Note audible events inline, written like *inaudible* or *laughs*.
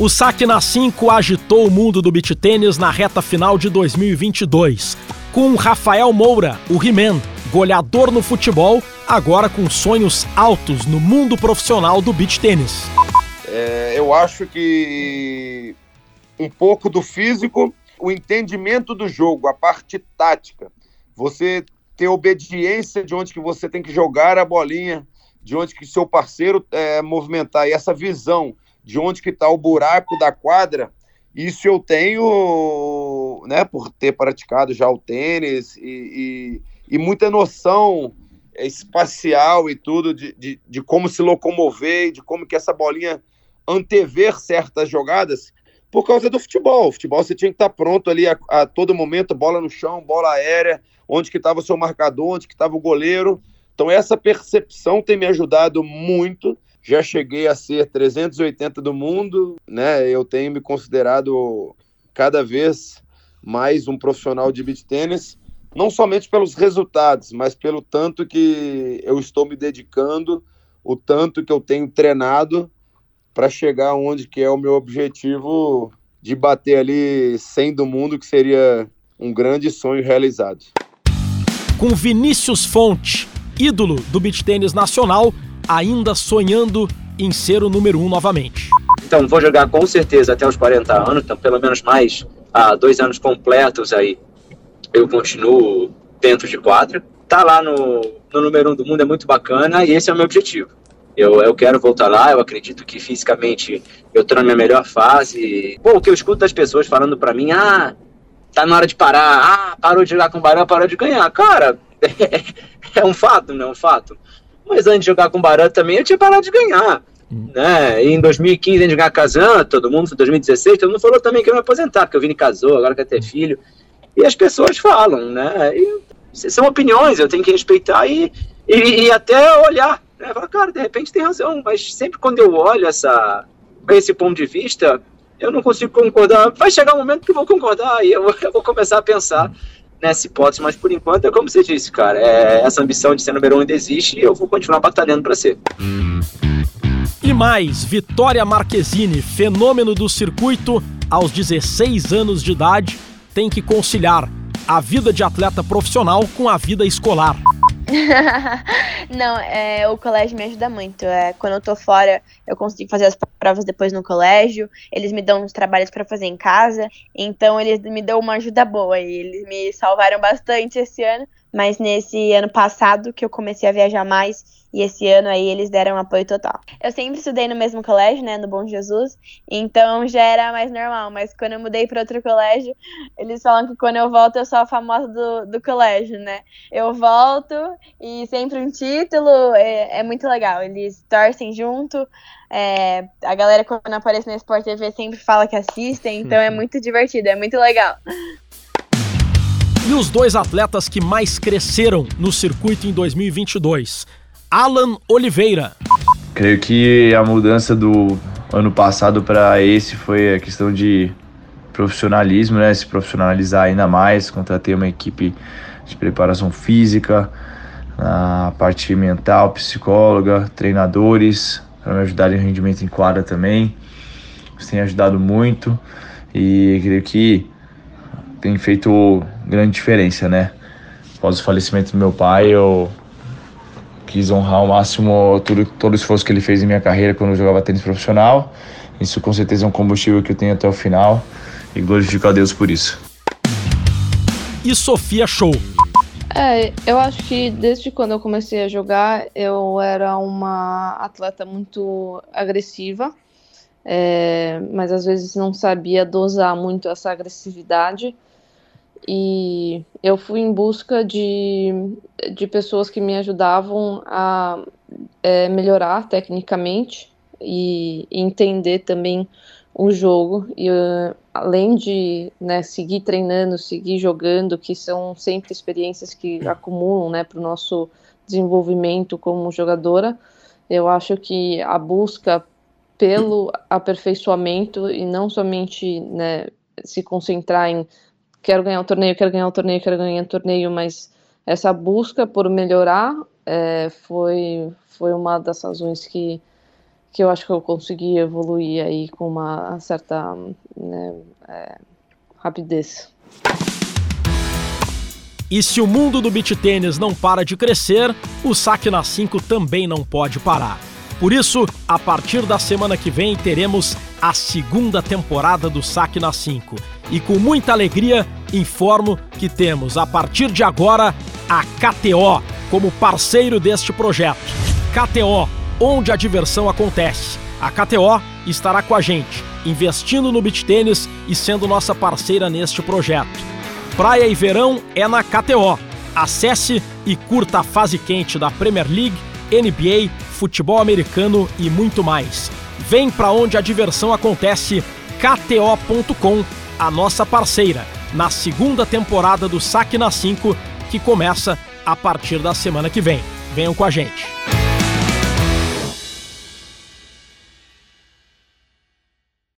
O saque na 5 agitou o mundo do beach tênis na reta final de 2022, com Rafael Moura, o He-Man, goleador no futebol, agora com sonhos altos no mundo profissional do beach tênis. É, eu acho que um pouco do físico, o entendimento do jogo, a parte tática. Você ter obediência de onde que você tem que jogar a bolinha, de onde que seu parceiro é, movimentar, e essa visão de onde que está o buraco da quadra, isso eu tenho, né, por ter praticado já o tênis e, e, e muita noção espacial e tudo de, de, de, como se locomover, de como que essa bolinha antever certas jogadas, por causa do futebol. O futebol você tinha que estar pronto ali a, a todo momento, bola no chão, bola aérea, onde que estava o seu marcador, onde que estava o goleiro. Então essa percepção tem me ajudado muito já cheguei a ser 380 do mundo, né? Eu tenho me considerado cada vez mais um profissional de beach tênis, não somente pelos resultados, mas pelo tanto que eu estou me dedicando, o tanto que eu tenho treinado para chegar onde que é o meu objetivo de bater ali 100 do mundo, que seria um grande sonho realizado. Com Vinícius Fonte, ídolo do beach tênis nacional, ainda sonhando em ser o número um novamente. Então, vou jogar com certeza até os 40 anos, então pelo menos mais ah, dois anos completos aí eu continuo dentro de quadra. Tá lá no, no número um do mundo é muito bacana e esse é o meu objetivo. Eu, eu quero voltar lá, eu acredito que fisicamente eu tô na minha melhor fase. Pô, o que eu escuto das pessoas falando para mim, ah, tá na hora de parar, ah, parou de jogar com o Barão, parou de ganhar. Cara, *laughs* é um fato, não é um fato. Mas antes de jogar com o Baran também, eu tinha parado de ganhar. Hum. Né? E em 2015, antes de jogar Kazan, todo mundo, em 2016, todo mundo falou também que eu ia me aposentar, porque o Vini casou, agora quer ter filho. E as pessoas falam, né? E são opiniões, eu tenho que respeitar e, e, e até olhar. Né? Falar, cara, de repente tem razão, mas sempre quando eu olho essa, esse ponto de vista, eu não consigo concordar. Vai chegar um momento que eu vou concordar e eu, *laughs* eu vou começar a pensar nessa hipótese, mas por enquanto é como você disse, cara, é, essa ambição de ser número um ainda existe e eu vou continuar batalhando para ser. E mais, Vitória Marquezine, fenômeno do circuito, aos 16 anos de idade, tem que conciliar a vida de atleta profissional com a vida escolar. *laughs* não, é, o colégio me ajuda muito. É, quando eu tô fora, eu consigo fazer as provas depois no colégio. Eles me dão uns trabalhos para fazer em casa. Então, eles me dão uma ajuda boa. E eles me salvaram bastante esse ano. Mas nesse ano passado, que eu comecei a viajar mais, e esse ano aí eles deram apoio total. Eu sempre estudei no mesmo colégio, né, no Bom Jesus, então já era mais normal, mas quando eu mudei para outro colégio, eles falam que quando eu volto eu sou a famosa do, do colégio, né? Eu volto e sempre um título, é, é muito legal, eles torcem junto, é, a galera quando aparece na Sport TV sempre fala que assistem, então é *laughs* muito divertido, é muito legal. E os dois atletas que mais cresceram no circuito em 2022? Alan Oliveira. Creio que a mudança do ano passado para esse foi a questão de profissionalismo, né? Se profissionalizar ainda mais. Contratei uma equipe de preparação física, na parte mental, psicóloga, treinadores para me ajudar em rendimento em quadra também. Isso tem ajudado muito e creio que tem feito grande diferença, né? Após o falecimento do meu pai, eu quis honrar ao máximo tudo, todo o esforço que ele fez em minha carreira quando eu jogava tênis profissional. Isso com certeza é um combustível que eu tenho até o final e glorifico a Deus por isso. E Sofia Show. É, eu acho que desde quando eu comecei a jogar, eu era uma atleta muito agressiva, é, mas às vezes não sabia dosar muito essa agressividade. E eu fui em busca de, de pessoas que me ajudavam a é, melhorar tecnicamente e, entender também o jogo. E uh, além de né, seguir treinando, seguir jogando, que são sempre experiências que acumulam né, para o nosso desenvolvimento como jogadora, eu acho que a busca pelo aperfeiçoamento e não somente né, se concentrar em quero ganhar um torneio, quero ganhar um torneio, quero ganhar um torneio, mas essa busca por melhorar é, foi, foi uma das razões que, que eu acho que eu consegui evoluir aí com uma certa né, é, rapidez. E se o mundo do beach tênis não para de crescer, o saque na 5 também não pode parar. Por isso, a partir da semana que vem teremos a segunda temporada do Saque na 5. E com muita alegria, informo que temos a partir de agora a KTO como parceiro deste projeto. KTO, onde a diversão acontece. A KTO estará com a gente, investindo no beach tênis e sendo nossa parceira neste projeto. Praia e verão é na KTO. Acesse e curta a fase quente da Premier League, NBA, futebol americano e muito mais. Vem para onde a diversão acontece, kto.com, a nossa parceira, na segunda temporada do Saque na 5, que começa a partir da semana que vem. Venham com a gente.